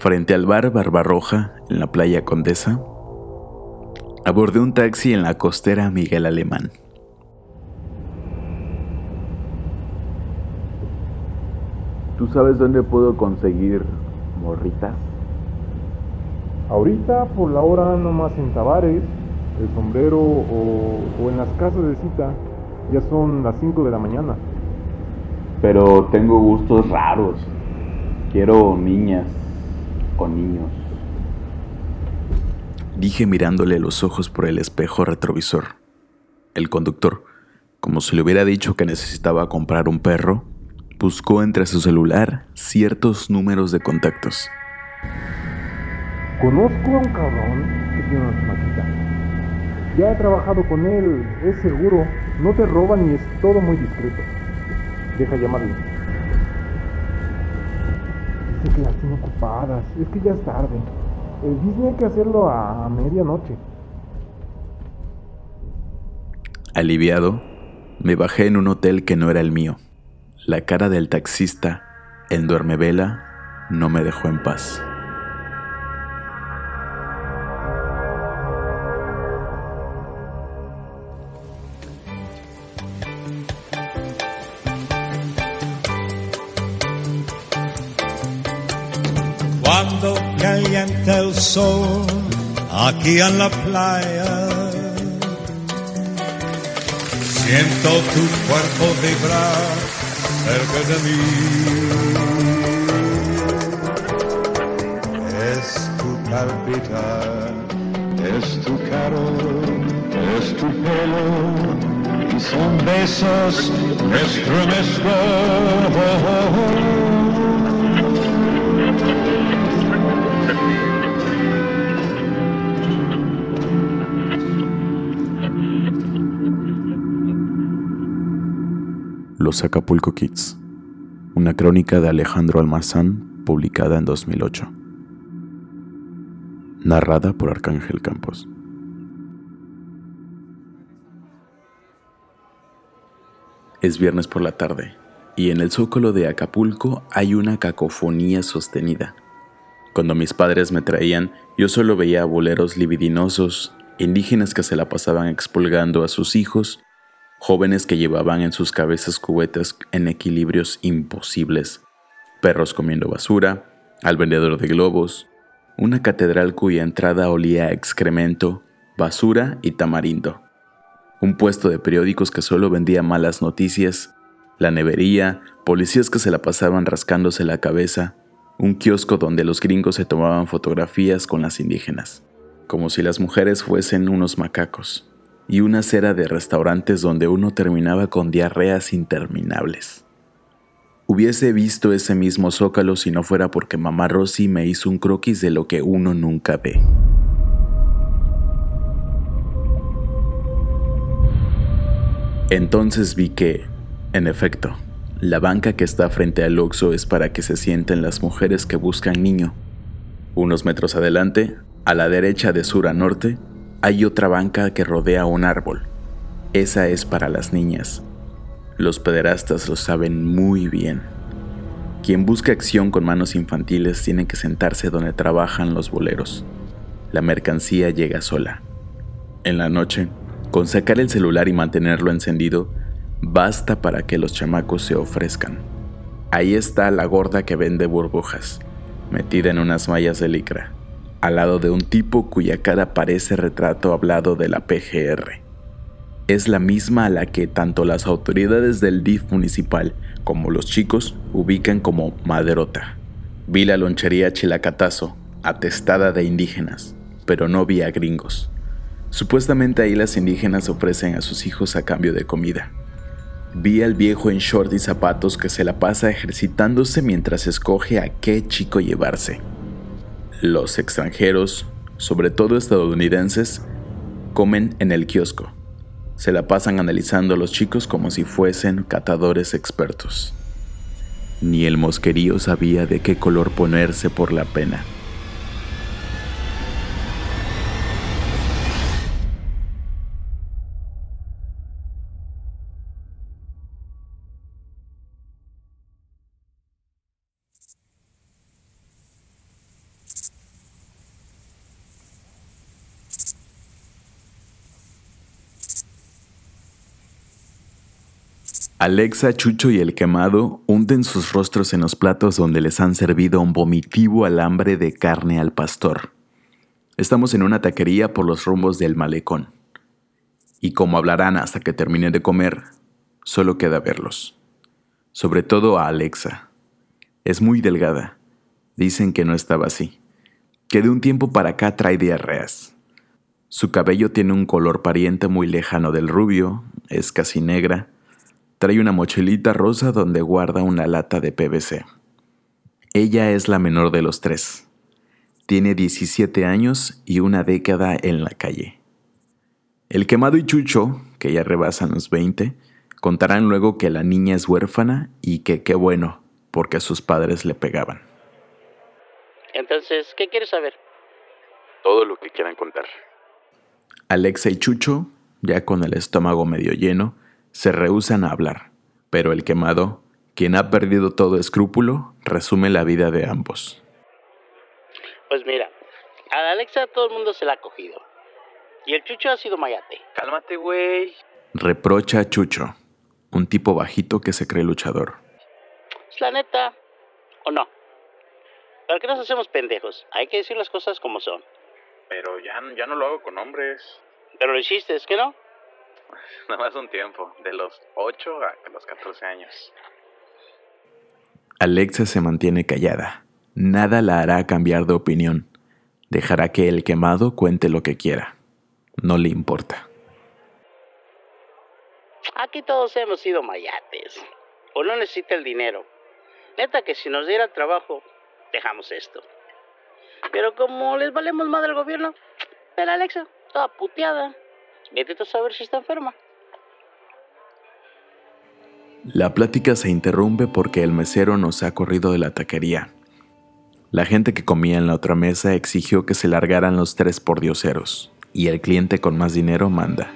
frente al bar Barbarroja, en la playa Condesa, abordé un taxi en la costera Miguel Alemán. ¿Tú sabes dónde puedo conseguir morritas? Ahorita por la hora nomás en Tavares, el sombrero o, o en las casas de cita. Ya son las 5 de la mañana. Pero tengo gustos raros. Quiero niñas con niños. Dije mirándole los ojos por el espejo retrovisor. El conductor, como si le hubiera dicho que necesitaba comprar un perro, buscó entre su celular ciertos números de contactos. Conozco a un cabrón que tiene una chamaquita. Ya he trabajado con él, es seguro. No te roban y es todo muy discreto. Deja llamarle. Dice que las tiene ocupadas. Es que ya es tarde. El Disney hay que hacerlo a medianoche. Aliviado, me bajé en un hotel que no era el mío. La cara del taxista, en duermevela, no me dejó en paz. Cuando calienta el sol aquí en la playa, siento tu cuerpo vibrar cerca de mí. Es tu palpitar, es tu calor, es tu pelo, y son besos que Acapulco Kids, una crónica de Alejandro Almazán publicada en 2008, narrada por Arcángel Campos. Es viernes por la tarde y en el zócalo de Acapulco hay una cacofonía sostenida. Cuando mis padres me traían, yo solo veía boleros libidinosos, indígenas que se la pasaban expulgando a sus hijos jóvenes que llevaban en sus cabezas cubetas en equilibrios imposibles, perros comiendo basura, al vendedor de globos, una catedral cuya entrada olía a excremento, basura y tamarindo, un puesto de periódicos que solo vendía malas noticias, la nevería, policías que se la pasaban rascándose la cabeza, un kiosco donde los gringos se tomaban fotografías con las indígenas, como si las mujeres fuesen unos macacos y una acera de restaurantes donde uno terminaba con diarreas interminables. Hubiese visto ese mismo zócalo si no fuera porque mamá Rosy me hizo un croquis de lo que uno nunca ve. Entonces vi que, en efecto, la banca que está frente al Oxo es para que se sienten las mujeres que buscan niño. Unos metros adelante, a la derecha de sur a norte, hay otra banca que rodea un árbol. Esa es para las niñas. Los pederastas lo saben muy bien. Quien busca acción con manos infantiles tiene que sentarse donde trabajan los boleros. La mercancía llega sola. En la noche, con sacar el celular y mantenerlo encendido, basta para que los chamacos se ofrezcan. Ahí está la gorda que vende burbujas, metida en unas mallas de licra al lado de un tipo cuya cara parece retrato hablado de la PGR. Es la misma a la que tanto las autoridades del DIF municipal como los chicos ubican como Maderota. Vi la lonchería Chilacatazo, atestada de indígenas, pero no vi a gringos. Supuestamente ahí las indígenas ofrecen a sus hijos a cambio de comida. Vi al viejo en short y zapatos que se la pasa ejercitándose mientras escoge a qué chico llevarse. Los extranjeros, sobre todo estadounidenses, comen en el kiosco. Se la pasan analizando a los chicos como si fuesen catadores expertos. Ni el mosquerío sabía de qué color ponerse por la pena. Alexa, Chucho y el quemado hunden sus rostros en los platos donde les han servido un vomitivo alambre de carne al pastor. Estamos en una taquería por los rumbos del malecón. Y como hablarán hasta que terminen de comer, solo queda verlos. Sobre todo a Alexa. Es muy delgada. Dicen que no estaba así. Que de un tiempo para acá trae diarreas. Su cabello tiene un color pariente muy lejano del rubio, es casi negra, Trae una mochilita rosa donde guarda una lata de PVC. Ella es la menor de los tres. Tiene 17 años y una década en la calle. El quemado y Chucho, que ya rebasan los 20, contarán luego que la niña es huérfana y que qué bueno, porque sus padres le pegaban. Entonces, ¿qué quieres saber? Todo lo que quieran contar. Alexa y Chucho, ya con el estómago medio lleno, se rehusan a hablar, pero el quemado, quien ha perdido todo escrúpulo, resume la vida de ambos. Pues mira, a la Alexa todo el mundo se la ha cogido. Y el Chucho ha sido mayate. Cálmate, güey. Reprocha a Chucho, un tipo bajito que se cree luchador. Es la neta. ¿O no? ¿Para qué nos hacemos pendejos? Hay que decir las cosas como son. Pero ya, ya no lo hago con hombres. Pero lo hiciste, ¿es que no? Nada más un tiempo, de los 8 a los 14 años. Alexa se mantiene callada. Nada la hará cambiar de opinión. Dejará que el quemado cuente lo que quiera. No le importa. Aquí todos hemos sido mayates. O no necesita el dinero. Neta que si nos diera trabajo, dejamos esto. Pero como les valemos más del gobierno, pero Alexa, toda puteada. A saber si está enferma. La plática se interrumpe porque el mesero nos ha corrido de la taquería. La gente que comía en la otra mesa exigió que se largaran los tres pordioseros, y el cliente con más dinero manda.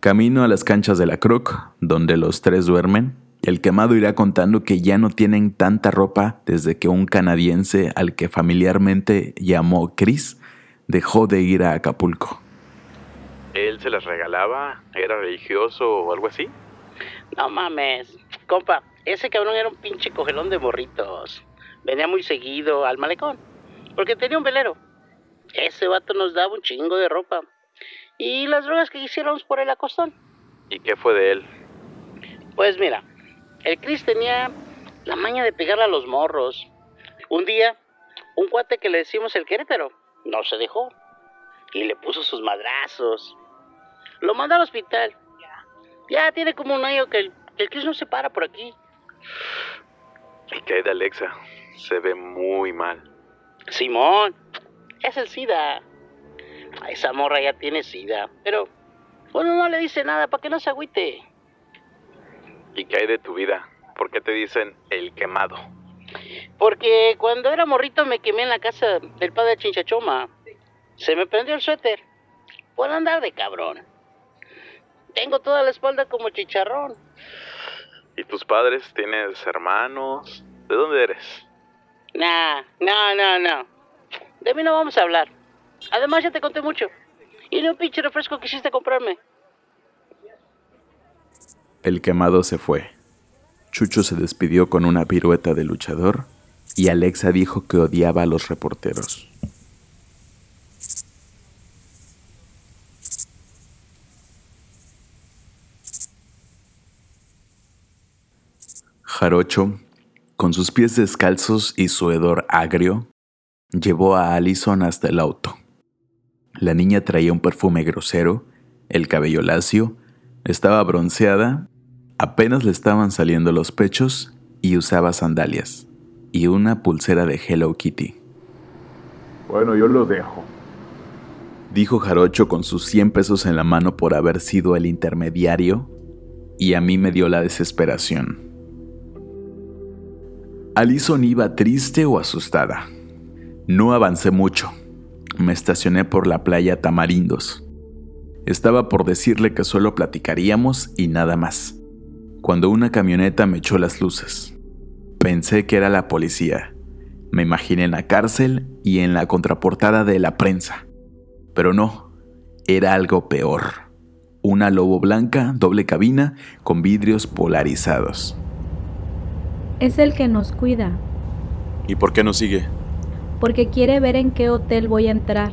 Camino a las canchas de la Croc, donde los tres duermen, el quemado irá contando que ya no tienen tanta ropa desde que un canadiense al que familiarmente llamó Chris dejó de ir a Acapulco. ¿Él se las regalaba? ¿Era religioso o algo así? No mames. Compa, ese cabrón era un pinche cogelón de morritos. Venía muy seguido al malecón. Porque tenía un velero. Ese vato nos daba un chingo de ropa. Y las drogas que hiciéramos por el acostón. ¿Y qué fue de él? Pues mira, el Chris tenía la maña de pegarle a los morros. Un día, un cuate que le decimos el Querétaro no se dejó y le puso sus madrazos. Lo mandó al hospital. Ya tiene como un año que el, el Chris no se para por aquí. ¿Y qué hay de Alexa? Se ve muy mal. Simón, es el SIDA. Esa morra ya tiene SIDA, pero uno no le dice nada para que no se agüite. ¿Y qué hay de tu vida? ¿Por qué te dicen el quemado? Porque cuando era morrito me quemé en la casa del padre Chinchachoma. Se me prendió el suéter. Por andar de cabrón. Tengo toda la espalda como chicharrón. ¿Y tus padres? ¿Tienes hermanos? ¿De dónde eres? Nah, no, no, no. De mí no vamos a hablar. Además ya te conté mucho. Y no un pinche refresco quisiste comprarme. El quemado se fue. Chucho se despidió con una pirueta de luchador y Alexa dijo que odiaba a los reporteros. Jarocho, con sus pies descalzos y su hedor agrio, llevó a Allison hasta el auto. La niña traía un perfume grosero, el cabello lacio, estaba bronceada Apenas le estaban saliendo los pechos y usaba sandalias y una pulsera de Hello Kitty. Bueno, yo lo dejo. Dijo Jarocho con sus 100 pesos en la mano por haber sido el intermediario y a mí me dio la desesperación. Alison iba triste o asustada. No avancé mucho. Me estacioné por la playa Tamarindos. Estaba por decirle que solo platicaríamos y nada más cuando una camioneta me echó las luces. Pensé que era la policía. Me imaginé en la cárcel y en la contraportada de la prensa. Pero no, era algo peor. Una lobo blanca, doble cabina, con vidrios polarizados. Es el que nos cuida, ¿Y por qué nos sigue? porque quiere ver en qué hotel voy a entrar.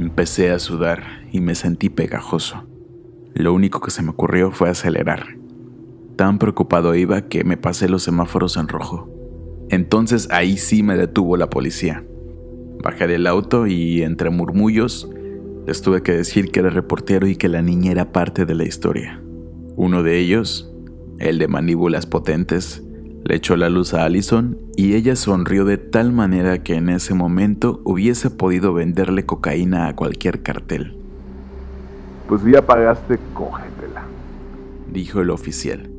Empecé a sudar y me sentí pegajoso. Lo único que se me ocurrió fue acelerar. Tan preocupado iba que me pasé los semáforos en rojo. Entonces ahí sí me detuvo la policía. Bajé del auto y entre murmullos les tuve que decir que era reportero y que la niña era parte de la historia. Uno de ellos, el de mandíbulas potentes, le echó la luz a Allison y ella sonrió de tal manera que en ese momento hubiese podido venderle cocaína a cualquier cartel, Pues ya pagaste, cógetela. dijo el oficial,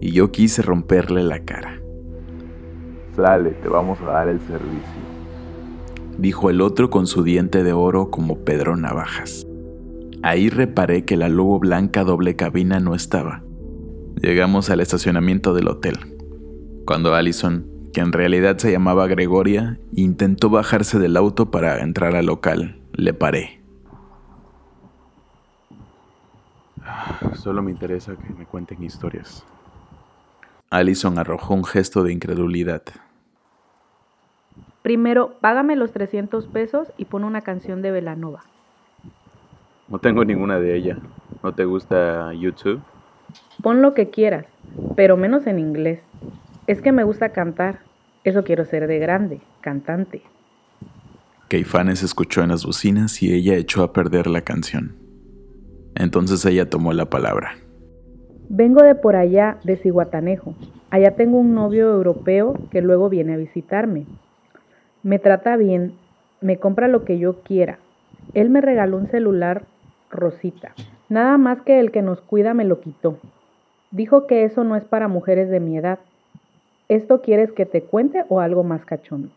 y yo quise romperle la cara. Sale, te vamos a dar el servicio. dijo el otro con su diente de oro como Pedro Navajas. Ahí reparé que la lobo blanca doble cabina no estaba. Llegamos al estacionamiento del hotel. Cuando Allison, que en realidad se llamaba Gregoria, intentó bajarse del auto para entrar al local, le paré. Solo me interesa que me cuenten historias. Allison arrojó un gesto de incredulidad. Primero, págame los 300 pesos y pon una canción de Velanova. No tengo ninguna de ella. ¿No te gusta YouTube? Pon lo que quieras, pero menos en inglés. Es que me gusta cantar. Eso quiero ser de grande, cantante. Caifanes escuchó en las bocinas y ella echó a perder la canción. Entonces ella tomó la palabra. Vengo de por allá, de Ciguatanejo. Allá tengo un novio europeo que luego viene a visitarme. Me trata bien, me compra lo que yo quiera. Él me regaló un celular rosita. Nada más que el que nos cuida me lo quitó. Dijo que eso no es para mujeres de mi edad. ¿Esto quieres que te cuente o algo más cachondo?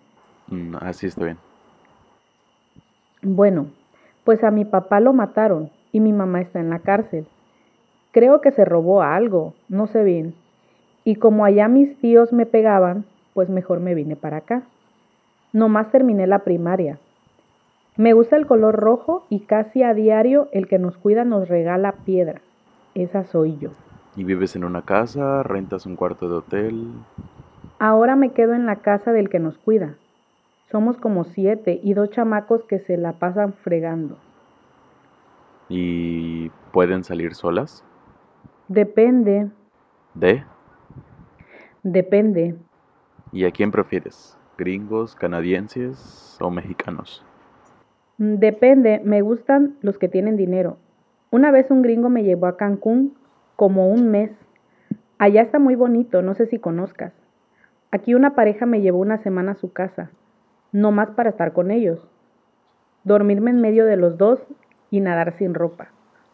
Mm, así está bien. Bueno, pues a mi papá lo mataron y mi mamá está en la cárcel. Creo que se robó algo, no sé bien. Y como allá mis tíos me pegaban, pues mejor me vine para acá. Nomás terminé la primaria. Me gusta el color rojo y casi a diario el que nos cuida nos regala piedra. Esa soy yo. ¿Y vives en una casa? ¿Rentas un cuarto de hotel? Ahora me quedo en la casa del que nos cuida. Somos como siete y dos chamacos que se la pasan fregando. ¿Y pueden salir solas? Depende, ¿De? depende. ¿Y a quién prefieres? ¿Gringos, canadienses o mexicanos? Mm, Depende, me gustan los que tienen dinero. Una vez un gringo me llevó a Cancún como un mes. Allá está muy bonito, no sé si conozcas. Aquí una pareja me llevó una semana a su casa, no más para estar con ellos. Dormirme en medio de los dos y nadar sin ropa.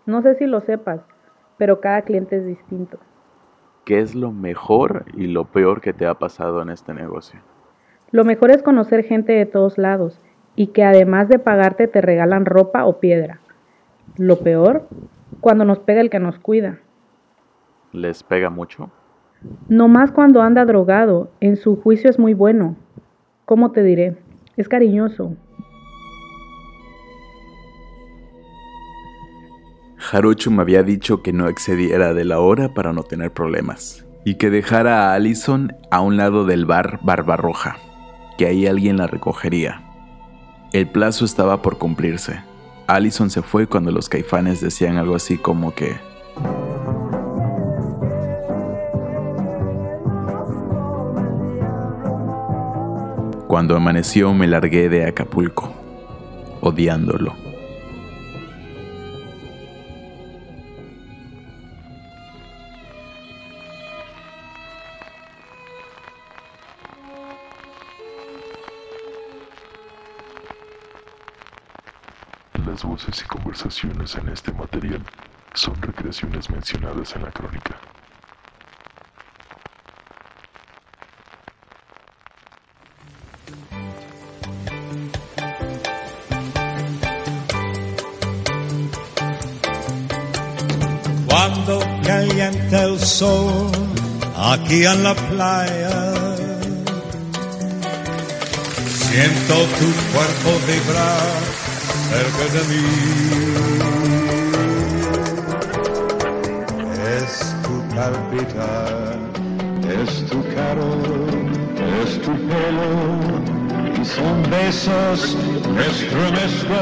No sé si lo sepas, pero cada cliente es distinto. ¿Qué es lo mejor y lo peor que te ha pasado en este negocio? Lo mejor es conocer gente de todos lados y que además de pagarte te regalan ropa o piedra. Lo peor, cuando nos pega el que nos cuida. ¿Les pega mucho? No más cuando anda drogado, en su juicio es muy bueno. ¿Cómo te diré? Es cariñoso. Jarocho me había dicho que no excediera de la hora para no tener problemas y que dejara a Allison a un lado del bar Barbarroja, que ahí alguien la recogería. El plazo estaba por cumplirse. Allison se fue cuando los caifanes decían algo así como que Cuando amaneció me largué de Acapulco, odiándolo. Las voces y conversaciones en este material son recreaciones mencionadas en la crónica. Aquí en la playa. Siento tu cuerpo vibrar cerca de mí. Es tu palpitar, es tu calor, es tu pelo y son besos que estremezco